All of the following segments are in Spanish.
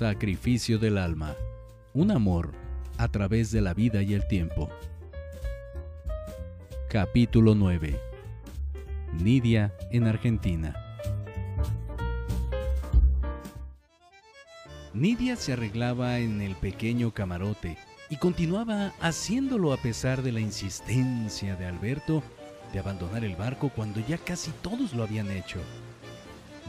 Sacrificio del alma. Un amor a través de la vida y el tiempo. Capítulo 9. Nidia en Argentina. Nidia se arreglaba en el pequeño camarote y continuaba haciéndolo a pesar de la insistencia de Alberto de abandonar el barco cuando ya casi todos lo habían hecho.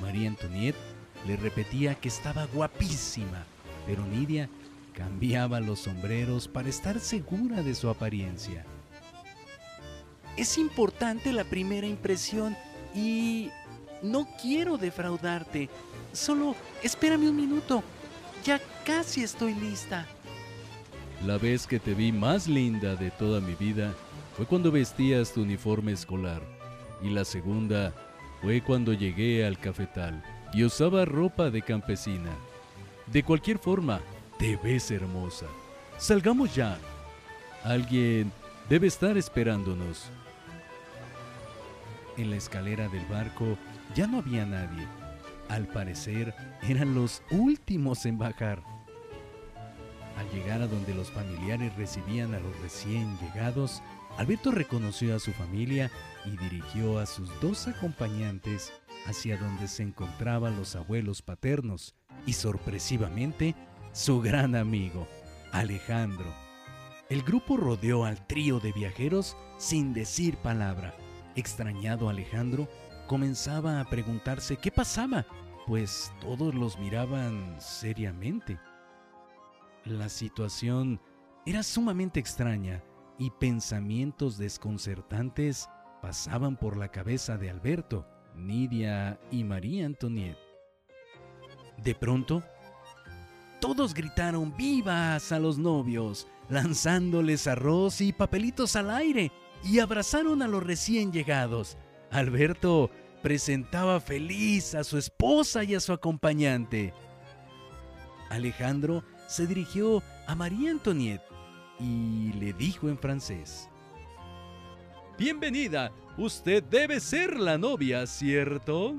María Antoniette le repetía que estaba guapísima, pero Nidia cambiaba los sombreros para estar segura de su apariencia. Es importante la primera impresión y no quiero defraudarte. Solo espérame un minuto. Ya casi estoy lista. La vez que te vi más linda de toda mi vida fue cuando vestías tu uniforme escolar. Y la segunda fue cuando llegué al cafetal y usaba ropa de campesina. De cualquier forma, te ves hermosa. Salgamos ya. Alguien debe estar esperándonos. En la escalera del barco ya no había nadie. Al parecer eran los últimos en bajar. Al llegar a donde los familiares recibían a los recién llegados, Alberto reconoció a su familia y dirigió a sus dos acompañantes hacia donde se encontraban los abuelos paternos y sorpresivamente su gran amigo, Alejandro. El grupo rodeó al trío de viajeros sin decir palabra. Extrañado Alejandro comenzaba a preguntarse qué pasaba, pues todos los miraban seriamente. La situación era sumamente extraña y pensamientos desconcertantes pasaban por la cabeza de Alberto, Nidia y María Antoniette. De pronto, todos gritaron vivas a los novios, lanzándoles arroz y papelitos al aire, y abrazaron a los recién llegados. Alberto presentaba feliz a su esposa y a su acompañante. Alejandro se dirigió a María Antoniette y le dijo en francés, Bienvenida, usted debe ser la novia, ¿cierto?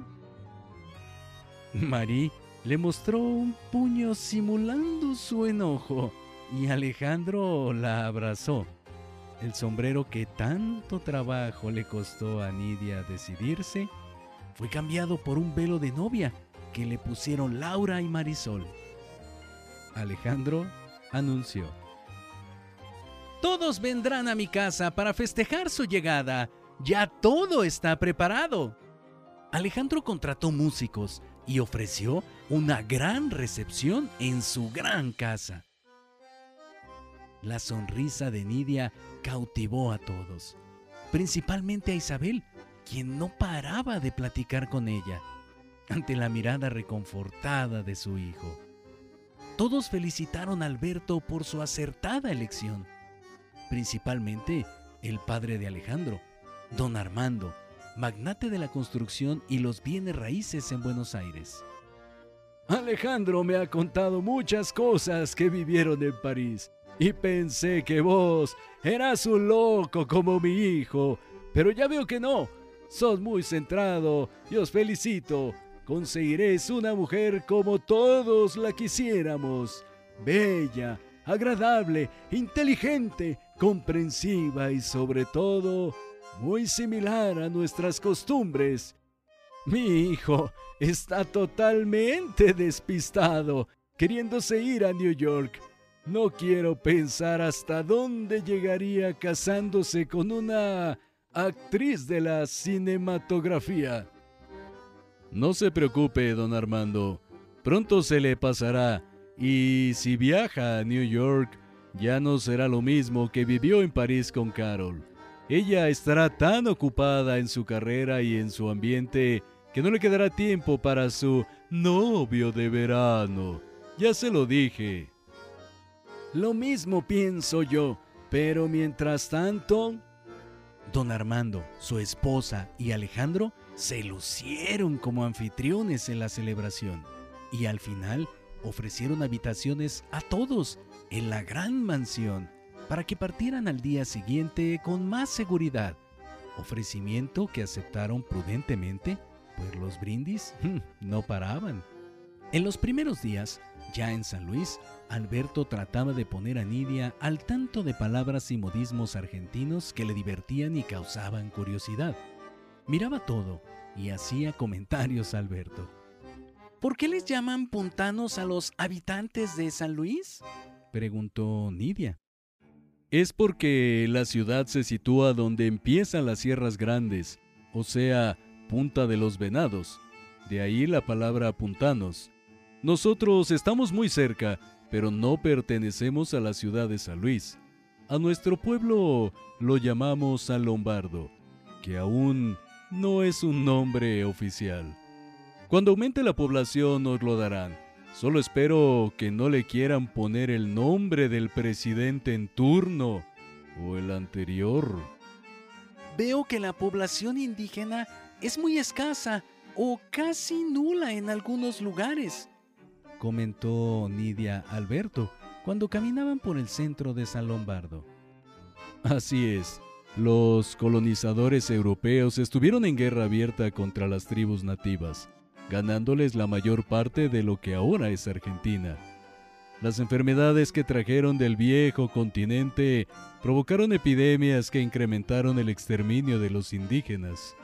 Marie le mostró un puño simulando su enojo y Alejandro la abrazó. El sombrero que tanto trabajo le costó a Nidia decidirse fue cambiado por un velo de novia que le pusieron Laura y Marisol. Alejandro anunció. Todos vendrán a mi casa para festejar su llegada. Ya todo está preparado. Alejandro contrató músicos y ofreció una gran recepción en su gran casa. La sonrisa de Nidia cautivó a todos, principalmente a Isabel, quien no paraba de platicar con ella, ante la mirada reconfortada de su hijo. Todos felicitaron a Alberto por su acertada elección principalmente el padre de Alejandro, don Armando, magnate de la construcción y los bienes raíces en Buenos Aires. Alejandro me ha contado muchas cosas que vivieron en París y pensé que vos eras un loco como mi hijo, pero ya veo que no. Sos muy centrado y os felicito. Conseguiréis una mujer como todos la quisiéramos, bella, agradable, inteligente, comprensiva y sobre todo muy similar a nuestras costumbres. Mi hijo está totalmente despistado, queriéndose ir a New York. No quiero pensar hasta dónde llegaría casándose con una actriz de la cinematografía. No se preocupe, don Armando. Pronto se le pasará. Y si viaja a New York, ya no será lo mismo que vivió en París con Carol. Ella estará tan ocupada en su carrera y en su ambiente que no le quedará tiempo para su novio de verano. Ya se lo dije. Lo mismo pienso yo, pero mientras tanto... Don Armando, su esposa y Alejandro se lucieron como anfitriones en la celebración y al final ofrecieron habitaciones a todos en la gran mansión para que partieran al día siguiente con más seguridad, ofrecimiento que aceptaron prudentemente, pues los brindis no paraban. En los primeros días, Ya en San Luis, Alberto trataba de poner a Nidia al tanto de palabras y modismos argentinos que le divertían y causaban curiosidad. Miraba todo y hacía comentarios a Alberto. ¿Por qué les llaman puntanos a los habitantes de San Luis? Preguntó Nidia. Es porque la ciudad se sitúa donde empiezan las sierras grandes, o sea, Punta de los Venados. De ahí la palabra puntanos. Nosotros estamos muy cerca, pero no pertenecemos a la ciudad de San Luis. A nuestro pueblo lo llamamos San Lombardo, que aún no es un nombre oficial. Cuando aumente la población nos lo darán. Solo espero que no le quieran poner el nombre del presidente en turno o el anterior. Veo que la población indígena es muy escasa o casi nula en algunos lugares, comentó Nidia Alberto cuando caminaban por el centro de San Lombardo. Así es, los colonizadores europeos estuvieron en guerra abierta contra las tribus nativas ganándoles la mayor parte de lo que ahora es Argentina. Las enfermedades que trajeron del viejo continente provocaron epidemias que incrementaron el exterminio de los indígenas.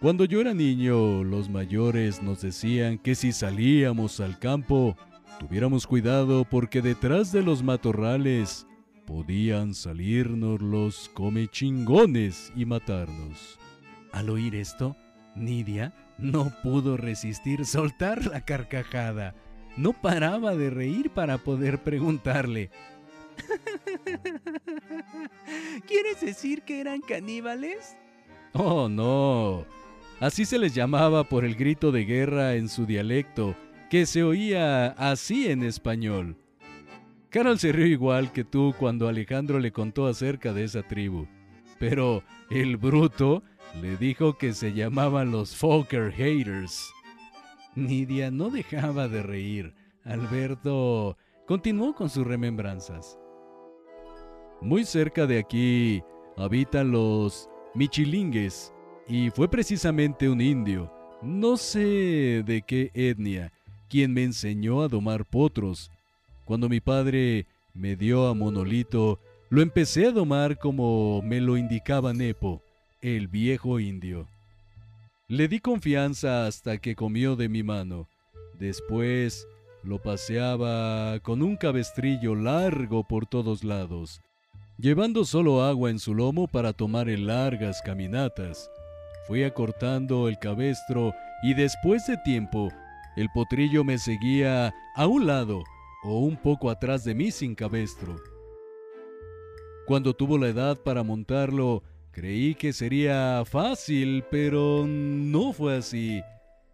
Cuando yo era niño, los mayores nos decían que si salíamos al campo, tuviéramos cuidado porque detrás de los matorrales podían salirnos los comechingones y matarnos. Al oír esto, Nidia no pudo resistir soltar la carcajada. No paraba de reír para poder preguntarle. ¿Quieres decir que eran caníbales? Oh, no. Así se les llamaba por el grito de guerra en su dialecto, que se oía así en español. Carol se rió igual que tú cuando Alejandro le contó acerca de esa tribu. Pero el bruto le dijo que se llamaban los Fokker Haters. Nidia no dejaba de reír. Alberto continuó con sus remembranzas. Muy cerca de aquí habitan los Michilingues y fue precisamente un indio, no sé de qué etnia, quien me enseñó a domar potros. Cuando mi padre me dio a Monolito, lo empecé a domar como me lo indicaba Nepo el viejo indio. Le di confianza hasta que comió de mi mano. Después lo paseaba con un cabestrillo largo por todos lados, llevando solo agua en su lomo para tomar en largas caminatas. Fui acortando el cabestro y después de tiempo, el potrillo me seguía a un lado o un poco atrás de mí sin cabestro. Cuando tuvo la edad para montarlo, Creí que sería fácil, pero no fue así.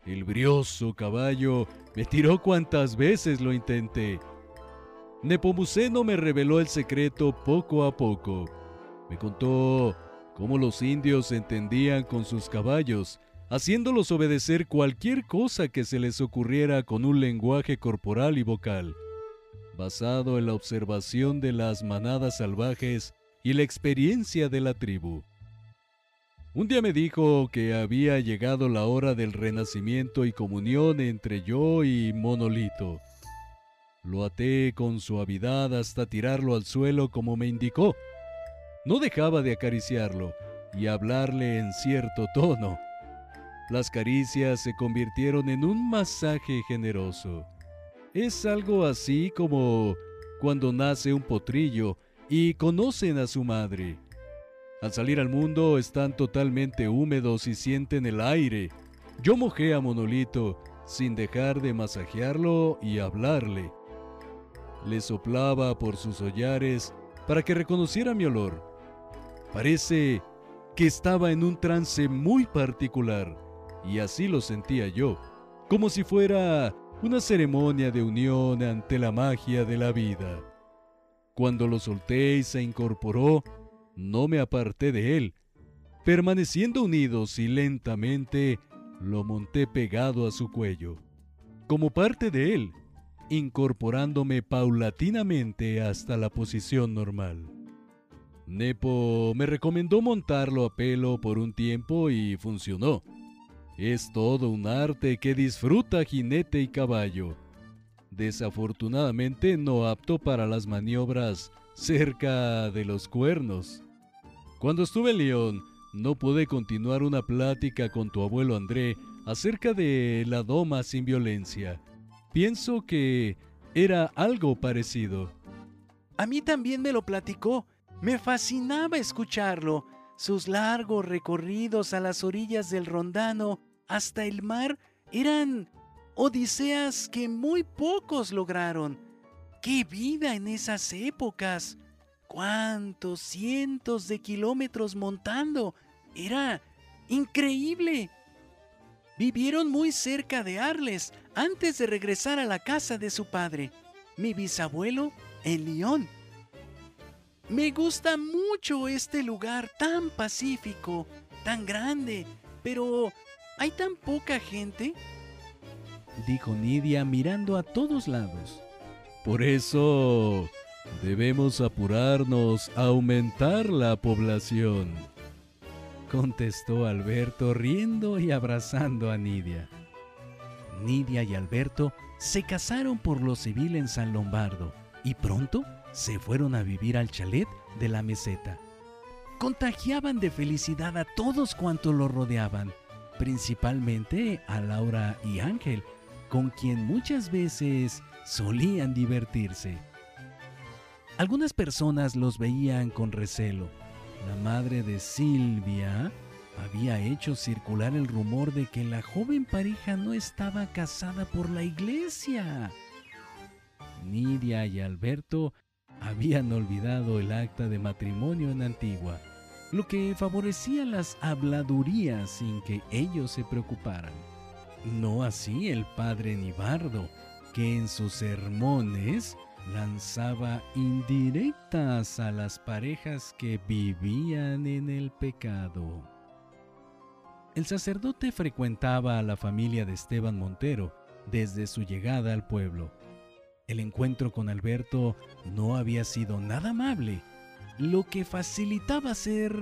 El brioso caballo me tiró cuantas veces lo intenté. Nepomuceno me reveló el secreto poco a poco. Me contó cómo los indios entendían con sus caballos, haciéndolos obedecer cualquier cosa que se les ocurriera con un lenguaje corporal y vocal, basado en la observación de las manadas salvajes y la experiencia de la tribu. Un día me dijo que había llegado la hora del renacimiento y comunión entre yo y Monolito. Lo até con suavidad hasta tirarlo al suelo como me indicó. No dejaba de acariciarlo y hablarle en cierto tono. Las caricias se convirtieron en un masaje generoso. Es algo así como cuando nace un potrillo y conocen a su madre. Al salir al mundo están totalmente húmedos y sienten el aire. Yo mojé a Monolito sin dejar de masajearlo y hablarle. Le soplaba por sus hollares para que reconociera mi olor. Parece que estaba en un trance muy particular, y así lo sentía yo, como si fuera una ceremonia de unión ante la magia de la vida. Cuando lo solté y se incorporó, no me aparté de él. Permaneciendo unidos y lentamente, lo monté pegado a su cuello, como parte de él, incorporándome paulatinamente hasta la posición normal. Nepo me recomendó montarlo a pelo por un tiempo y funcionó. Es todo un arte que disfruta jinete y caballo desafortunadamente no apto para las maniobras cerca de los cuernos. Cuando estuve en León, no pude continuar una plática con tu abuelo André acerca de la doma sin violencia. Pienso que era algo parecido. A mí también me lo platicó. Me fascinaba escucharlo. Sus largos recorridos a las orillas del Rondano hasta el mar eran odiseas que muy pocos lograron. ¡Qué vida en esas épocas! ¡Cuántos cientos de kilómetros montando! Era increíble. Vivieron muy cerca de Arles antes de regresar a la casa de su padre, mi bisabuelo en Lyon. Me gusta mucho este lugar tan pacífico, tan grande, pero ¿hay tan poca gente? Dijo Nidia mirando a todos lados. Por eso debemos apurarnos a aumentar la población. Contestó Alberto riendo y abrazando a Nidia. Nidia y Alberto se casaron por lo civil en San Lombardo y pronto se fueron a vivir al chalet de la meseta. Contagiaban de felicidad a todos cuantos lo rodeaban, principalmente a Laura y Ángel, con quien muchas veces solían divertirse. Algunas personas los veían con recelo. La madre de Silvia había hecho circular el rumor de que la joven pareja no estaba casada por la iglesia. Nidia y Alberto habían olvidado el acta de matrimonio en Antigua, lo que favorecía las habladurías sin que ellos se preocuparan. No así el padre Nibardo, que en sus sermones lanzaba indirectas a las parejas que vivían en el pecado. El sacerdote frecuentaba a la familia de Esteban Montero desde su llegada al pueblo el encuentro con Alberto no había sido nada amable, lo que facilitaba ser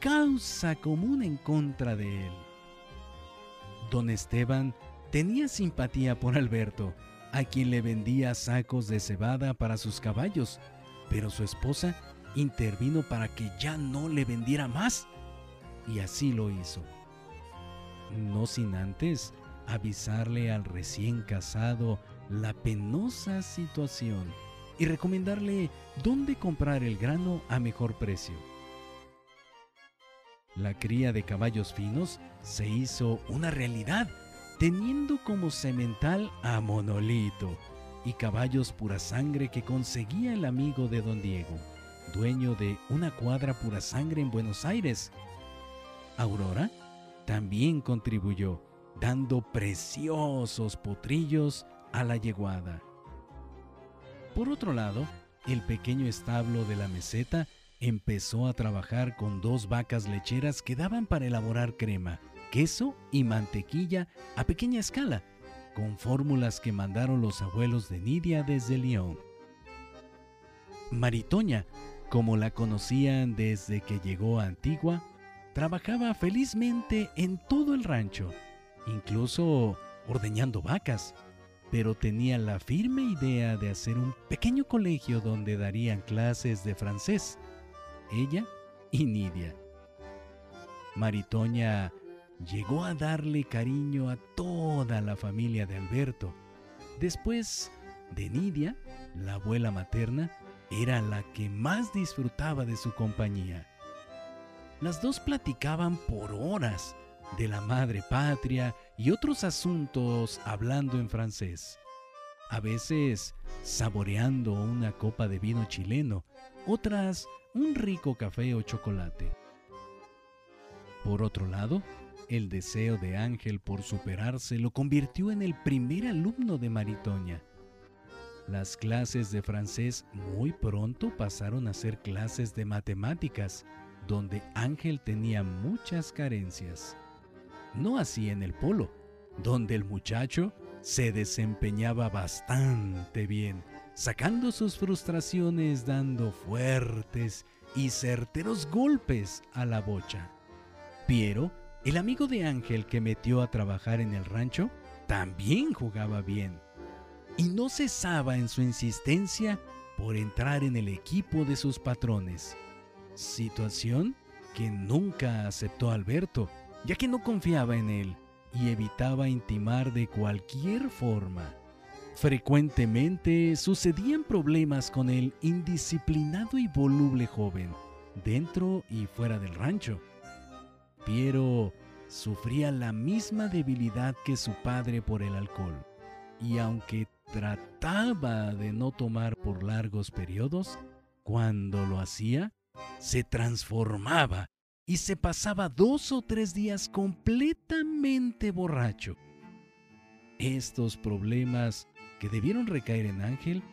causa común en contra de él. Don Esteban tenía simpatía por Alberto, a quien le vendía sacos de cebada para sus caballos, pero su esposa intervino para que ya no le vendiera más, y así lo hizo. No sin antes avisarle al recién casado la penosa situación y recomendarle dónde comprar el grano a mejor precio. La cría de caballos finos se hizo una realidad, teniendo como semental a Monolito y caballos pura sangre que conseguía el amigo de don Diego, dueño de una cuadra pura sangre en Buenos Aires. Aurora también contribuyó, dando preciosos potrillos a la yeguada. Por otro lado, el pequeño establo de la meseta empezó a trabajar con dos vacas lecheras que daban para elaborar crema, queso y mantequilla a pequeña escala, con fórmulas que mandaron los abuelos de Nidia desde Lyon. Maritoña, como la conocían desde que llegó a Antigua, trabajaba felizmente en todo el rancho, incluso ordeñando vacas pero tenía la firme idea de hacer un pequeño colegio donde darían clases de francés, ella y Nidia. Maritoña llegó a darle cariño a toda la familia de Alberto. Después de Nidia, la abuela materna era la que más disfrutaba de su compañía. Las dos platicaban por horas de la madre patria y otros asuntos hablando en francés. A veces saboreando una copa de vino chileno, otras un rico café o chocolate. Por otro lado, el deseo de Ángel por superarse lo convirtió en el primer alumno de Maritoña. Las clases de francés muy pronto pasaron a ser clases de matemáticas, donde Ángel tenía muchas carencias no así en el polo, donde el muchacho se desempeñaba bastante bien, sacando sus frustraciones dando fuertes y certeros golpes a la bocha. Piero, el amigo de Ángel que metió a trabajar en el rancho, también jugaba bien. y no cesaba en su insistencia por entrar en el equipo de sus patrones. Situación que nunca aceptó Alberto, ya que no confiaba en él y evitaba intimar de cualquier forma. Frecuentemente sucedían problemas con el indisciplinado y voluble joven, dentro y fuera del rancho. Piero sufría la misma debilidad que su padre por el alcohol, y aunque trataba de no tomar por largos periodos, cuando lo hacía, se transformaba y se pasaba dos o tres días completamente borracho. Estos problemas que debieron recaer en Ángel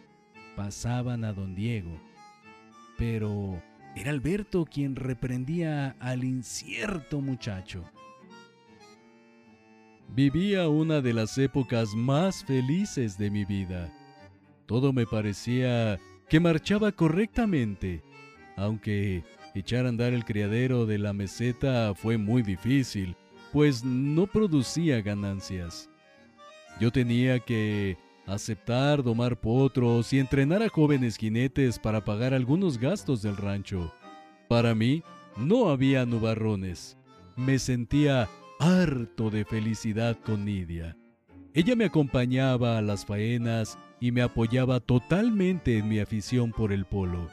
pasaban a don Diego, pero era Alberto quien reprendía al incierto muchacho. Vivía una de las épocas más felices de mi vida. Todo me parecía que marchaba correctamente, aunque echar a andar el criadero de la meseta fue muy difícil, pues no producía ganancias. Yo tenía que aceptar domar potros y entrenar a jóvenes jinetes para pagar algunos gastos del rancho. Para mí, no había nubarrones. Me sentía harto de felicidad con Nidia. Ella me acompañaba a las faenas y me apoyaba totalmente en mi afición por el polo.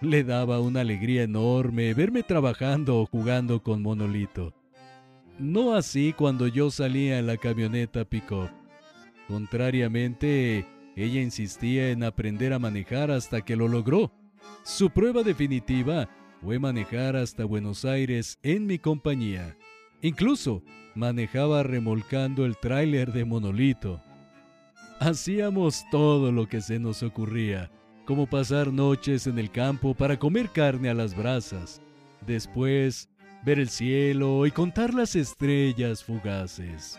Le daba una alegría enorme verme trabajando o jugando con Monolito. No así cuando yo salía en la camioneta pick-up. Contrariamente, ella insistía en aprender a manejar hasta que lo logró. Su prueba definitiva fue manejar hasta Buenos Aires en mi compañía. Incluso manejaba remolcando el tráiler de Monolito. Hacíamos todo lo que se nos ocurría, como pasar noches en el campo para comer carne a las brasas, después ver el cielo y contar las estrellas fugaces.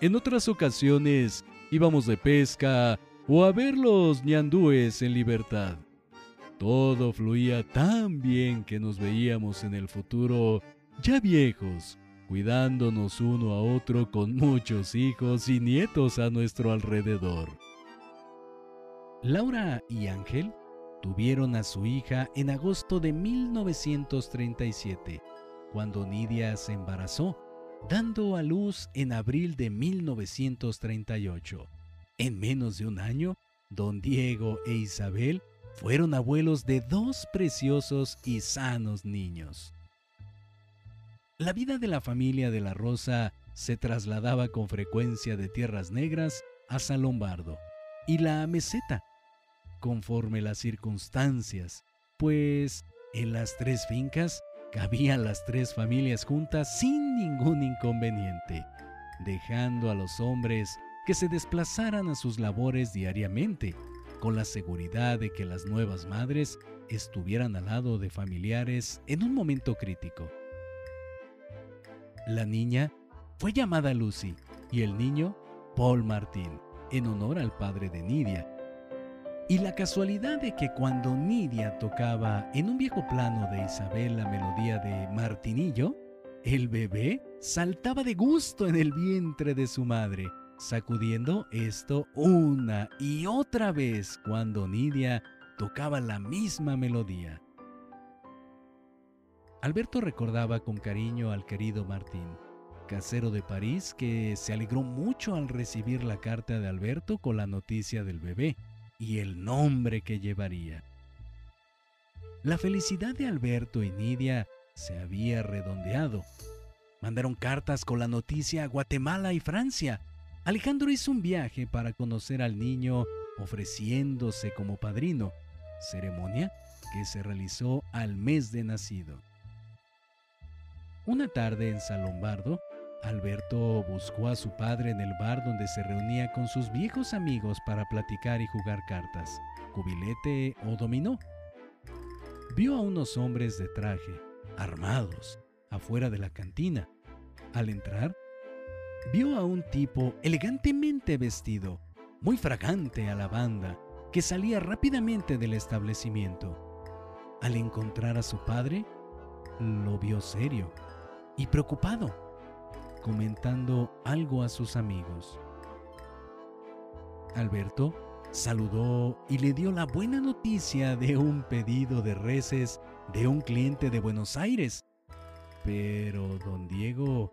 En otras ocasiones íbamos de pesca o a ver los ñandúes en libertad. Todo fluía tan bien que nos veíamos en el futuro ya viejos, cuidándonos uno a otro con muchos hijos y nietos a nuestro alrededor. Laura y Ángel tuvieron a su hija en agosto de 1937, cuando Nidia se embarazó, dando a luz en abril de 1938. En menos de un año, don Diego e Isabel fueron abuelos de dos preciosos y sanos niños. La vida de la familia de la Rosa se trasladaba con frecuencia de Tierras Negras a San Lombardo y la meseta, conforme las circunstancias, pues en las tres fincas cabían las tres familias juntas sin ningún inconveniente, dejando a los hombres que se desplazaran a sus labores diariamente, con la seguridad de que las nuevas madres estuvieran al lado de familiares en un momento crítico. La niña fue llamada Lucy y el niño Paul Martín, en honor al padre de Nidia. Y la casualidad de que cuando Nidia tocaba en un viejo plano de Isabel la melodía de Martinillo, el bebé saltaba de gusto en el vientre de su madre, sacudiendo esto una y otra vez cuando Nidia tocaba la misma melodía. Alberto recordaba con cariño al querido Martín, casero de París, que se alegró mucho al recibir la carta de Alberto con la noticia del bebé y el nombre que llevaría. La felicidad de Alberto y Nidia se había redondeado. Mandaron cartas con la noticia a Guatemala y Francia. Alejandro hizo un viaje para conocer al niño ofreciéndose como padrino, ceremonia que se realizó al mes de nacido. Una tarde en San Lombardo, Alberto buscó a su padre en el bar donde se reunía con sus viejos amigos para platicar y jugar cartas, cubilete o dominó. Vio a unos hombres de traje, armados, afuera de la cantina. Al entrar, vio a un tipo elegantemente vestido, muy fragante a la banda, que salía rápidamente del establecimiento. Al encontrar a su padre, lo vio serio y preocupado, comentando algo a sus amigos. Alberto saludó y le dio la buena noticia de un pedido de reces de un cliente de Buenos Aires. Pero don Diego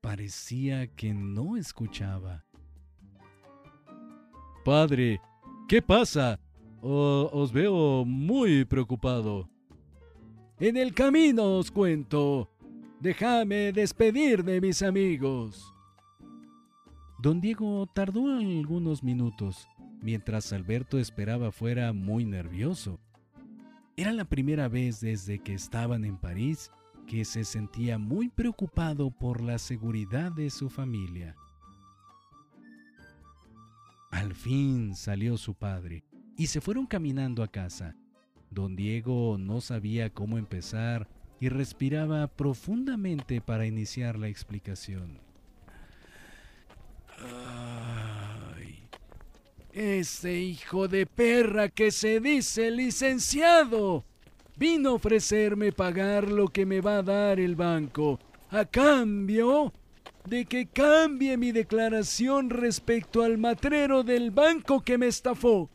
parecía que no escuchaba. Padre, ¿qué pasa? os veo muy preocupado. En el camino os cuento. Déjame despedir de mis amigos. Don Diego tardó algunos minutos, mientras Alberto esperaba fuera muy nervioso. Era la primera vez desde que estaban en París que se sentía muy preocupado por la seguridad de su familia. Al fin salió su padre y se fueron caminando a casa. Don Diego no sabía cómo empezar y respiraba profundamente para iniciar la explicación. Ay, ese hijo de perra que se dice licenciado vino a ofrecerme pagar lo que me va a dar el banco a cambio de que cambie mi declaración respecto al matrero del banco que me estafó.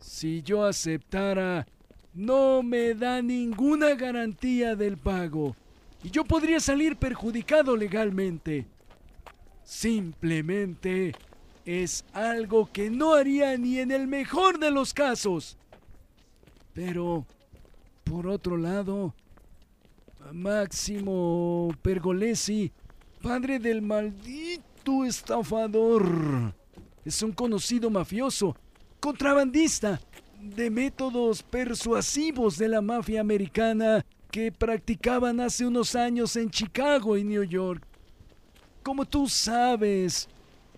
Si yo aceptara, no me da ninguna garantía del pago y yo podría salir perjudicado legalmente. Simplemente es algo que no haría ni en el mejor de los casos. Pero, por otro lado, Máximo Pergolesi, padre del maldito estafador, es un conocido mafioso, contrabandista, de métodos persuasivos de la mafia americana que practicaban hace unos años en Chicago y New York. Como tú sabes,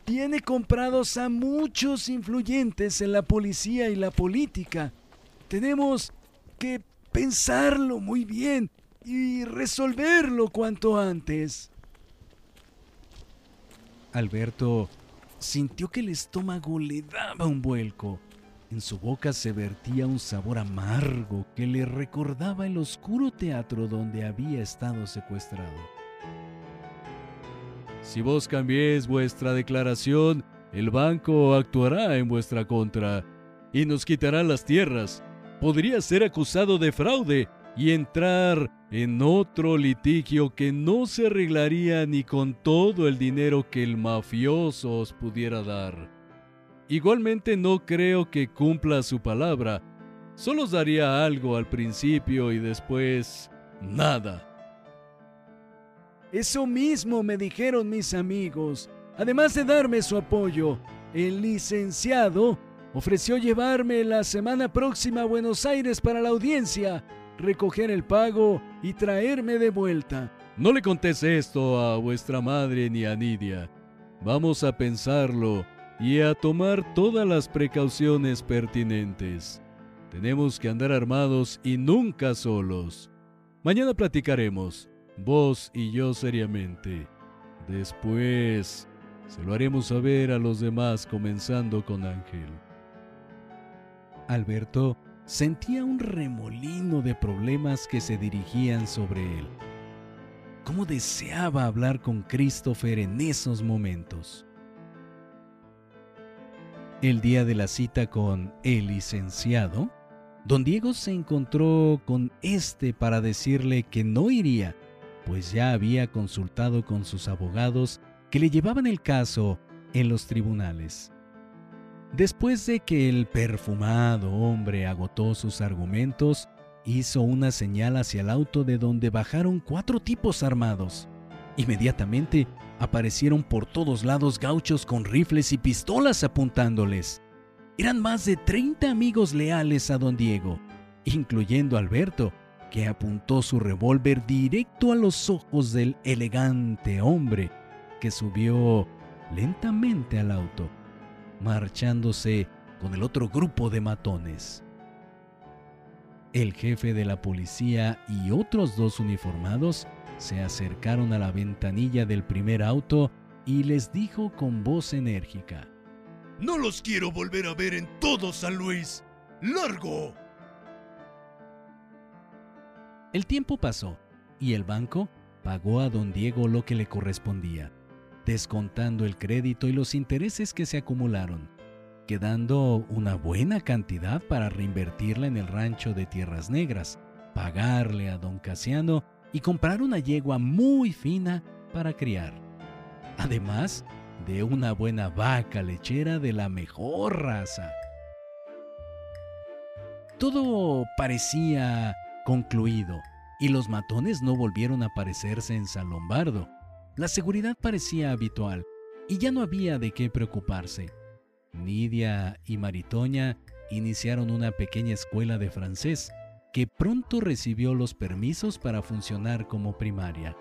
tiene comprados a muchos influyentes en la policía y la política. Tenemos que pensarlo muy bien y resolverlo cuanto antes. Alberto sintió que el estómago le daba un vuelco. En su boca se vertía un sabor amargo que le recordaba el oscuro teatro donde había estado secuestrado. Si vos cambiéis vuestra declaración, el banco actuará en vuestra contra y nos quitará las tierras podría ser acusado de fraude y entrar en otro litigio que no se arreglaría ni con todo el dinero que el mafioso os pudiera dar. Igualmente no creo que cumpla su palabra, solo os daría algo al principio y después nada. Eso mismo me dijeron mis amigos. Además de darme su apoyo, el licenciado ofreció llevarme la semana próxima a Buenos Aires para la audiencia, recoger el pago y traerme de vuelta. No le contés esto a vuestra madre ni a Nidia. Vamos a pensarlo y a tomar todas las precauciones pertinentes. Tenemos que andar armados y nunca solos. Mañana platicaremos, vos y yo seriamente. Después se lo haremos saber a los demás comenzando con Ángel. Alberto sentía un remolino de problemas que se dirigían sobre él. ¿Cómo deseaba hablar con Christopher en esos momentos? El día de la cita con el licenciado, don Diego se encontró con este para decirle que no iría, pues ya había consultado con sus abogados que le llevaban el caso en los tribunales. Después de que el perfumado hombre agotó sus argumentos, hizo una señal hacia el auto de donde bajaron cuatro tipos armados. Inmediatamente aparecieron por todos lados gauchos con rifles y pistolas apuntándoles. Eran más de 30 amigos leales a don Diego, incluyendo Alberto, que apuntó su revólver directo a los ojos del elegante hombre, que subió lentamente al auto marchándose con el otro grupo de matones. El jefe de la policía y otros dos uniformados se acercaron a la ventanilla del primer auto y les dijo con voz enérgica, No los quiero volver a ver en todo San Luis. ¡Largo! El tiempo pasó y el banco pagó a don Diego lo que le correspondía descontando el crédito y los intereses que se acumularon, quedando una buena cantidad para reinvertirla en el rancho de Tierras Negras, pagarle a don Casiano y comprar una yegua muy fina para criar. Además de una buena vaca lechera de la mejor raza. Todo parecía concluido y los matones no volvieron a aparecerse en San Lombardo. La seguridad parecía habitual y ya no había de qué preocuparse. Nidia y Maritoña iniciaron una pequeña escuela de francés que pronto recibió los permisos para funcionar como primaria,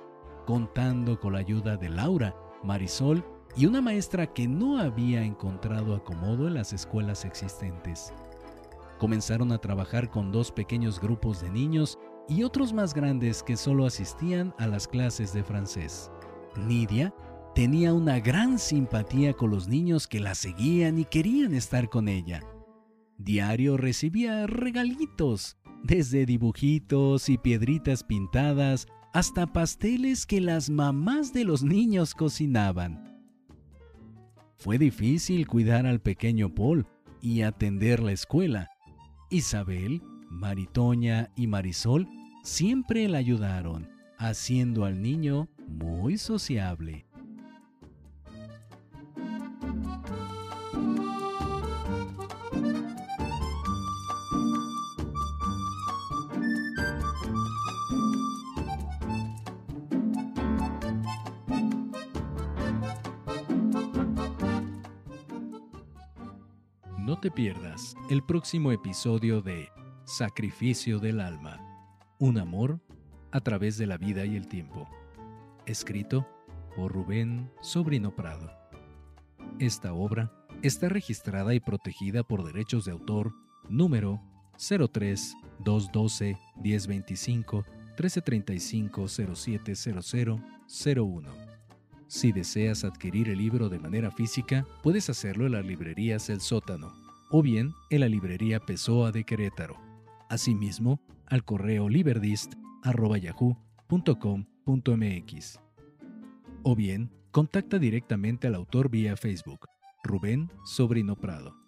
contando con la ayuda de Laura, Marisol y una maestra que no había encontrado acomodo en las escuelas existentes. Comenzaron a trabajar con dos pequeños grupos de niños y otros más grandes que solo asistían a las clases de francés. Nidia tenía una gran simpatía con los niños que la seguían y querían estar con ella. Diario recibía regalitos, desde dibujitos y piedritas pintadas hasta pasteles que las mamás de los niños cocinaban. Fue difícil cuidar al pequeño Paul y atender la escuela. Isabel, Maritoña y Marisol siempre la ayudaron, haciendo al niño muy sociable. No te pierdas el próximo episodio de Sacrificio del Alma. Un amor a través de la vida y el tiempo. Escrito por Rubén Sobrino Prado. Esta obra está registrada y protegida por derechos de autor número 03 212 1025 1335 0700 01. Si deseas adquirir el libro de manera física, puedes hacerlo en las librerías El Sótano o bien en la librería Pessoa de Querétaro. Asimismo, al correo liberdist.yahoo.com.mx. O bien, contacta directamente al autor vía Facebook, Rubén Sobrino Prado.